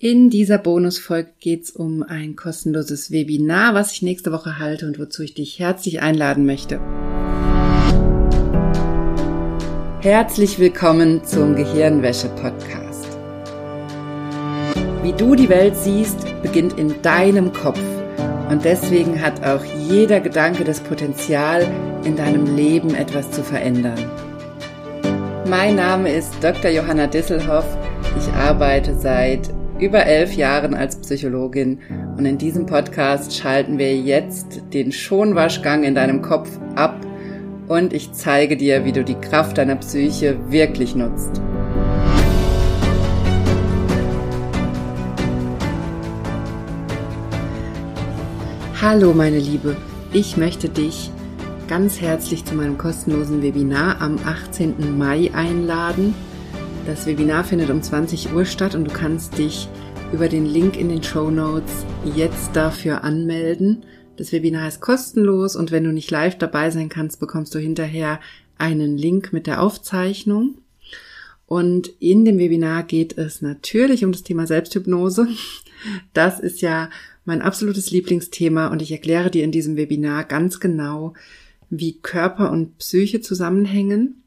In dieser Bonusfolge geht's um ein kostenloses Webinar, was ich nächste Woche halte und wozu ich dich herzlich einladen möchte. Herzlich willkommen zum Gehirnwäsche-Podcast. Wie du die Welt siehst, beginnt in deinem Kopf. Und deswegen hat auch jeder Gedanke das Potenzial, in deinem Leben etwas zu verändern. Mein Name ist Dr. Johanna Disselhoff. Ich arbeite seit über elf Jahren als Psychologin und in diesem Podcast schalten wir jetzt den Schonwaschgang in deinem Kopf ab und ich zeige dir, wie du die Kraft deiner Psyche wirklich nutzt. Hallo meine Liebe, ich möchte dich ganz herzlich zu meinem kostenlosen Webinar am 18. Mai einladen. Das Webinar findet um 20 Uhr statt und du kannst dich über den Link in den Show Notes jetzt dafür anmelden. Das Webinar ist kostenlos und wenn du nicht live dabei sein kannst, bekommst du hinterher einen Link mit der Aufzeichnung. Und in dem Webinar geht es natürlich um das Thema Selbsthypnose. Das ist ja mein absolutes Lieblingsthema und ich erkläre dir in diesem Webinar ganz genau, wie Körper und Psyche zusammenhängen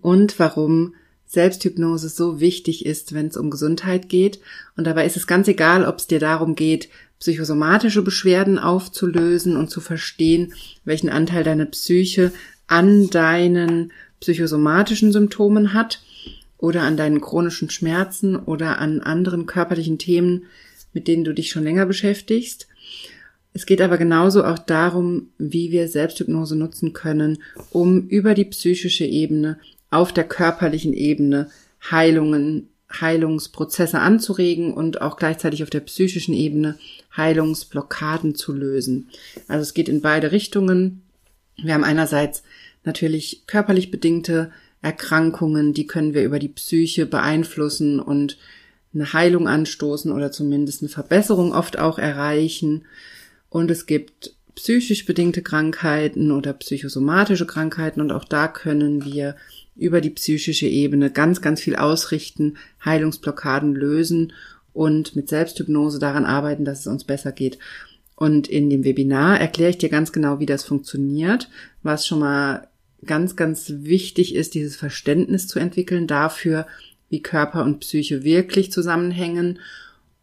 und warum Selbsthypnose so wichtig ist, wenn es um Gesundheit geht. Und dabei ist es ganz egal, ob es dir darum geht, psychosomatische Beschwerden aufzulösen und zu verstehen, welchen Anteil deine Psyche an deinen psychosomatischen Symptomen hat oder an deinen chronischen Schmerzen oder an anderen körperlichen Themen, mit denen du dich schon länger beschäftigst. Es geht aber genauso auch darum, wie wir Selbsthypnose nutzen können, um über die psychische Ebene auf der körperlichen Ebene Heilungen, Heilungsprozesse anzuregen und auch gleichzeitig auf der psychischen Ebene Heilungsblockaden zu lösen. Also es geht in beide Richtungen. Wir haben einerseits natürlich körperlich bedingte Erkrankungen, die können wir über die Psyche beeinflussen und eine Heilung anstoßen oder zumindest eine Verbesserung oft auch erreichen. Und es gibt psychisch bedingte Krankheiten oder psychosomatische Krankheiten und auch da können wir über die psychische Ebene ganz, ganz viel ausrichten, Heilungsblockaden lösen und mit Selbsthypnose daran arbeiten, dass es uns besser geht. Und in dem Webinar erkläre ich dir ganz genau, wie das funktioniert, was schon mal ganz, ganz wichtig ist, dieses Verständnis zu entwickeln dafür, wie Körper und Psyche wirklich zusammenhängen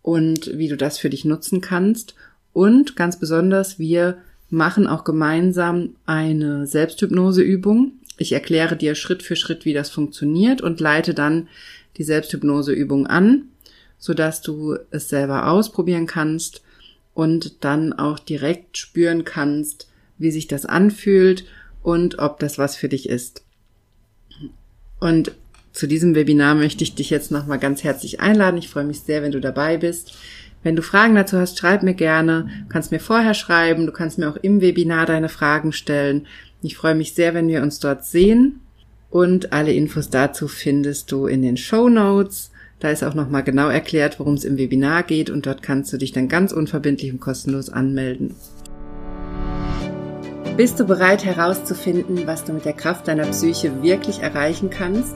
und wie du das für dich nutzen kannst. Und ganz besonders, wir machen auch gemeinsam eine Selbsthypnoseübung. Ich erkläre dir Schritt für Schritt, wie das funktioniert und leite dann die Selbsthypnoseübung an, sodass du es selber ausprobieren kannst und dann auch direkt spüren kannst, wie sich das anfühlt und ob das was für dich ist. Und zu diesem Webinar möchte ich dich jetzt nochmal ganz herzlich einladen. Ich freue mich sehr, wenn du dabei bist. Wenn du Fragen dazu hast, schreib mir gerne. Du kannst mir vorher schreiben. Du kannst mir auch im Webinar deine Fragen stellen. Ich freue mich sehr, wenn wir uns dort sehen. Und alle Infos dazu findest du in den Show Notes. Da ist auch nochmal genau erklärt, worum es im Webinar geht und dort kannst du dich dann ganz unverbindlich und kostenlos anmelden. Bist du bereit herauszufinden, was du mit der Kraft deiner Psyche wirklich erreichen kannst?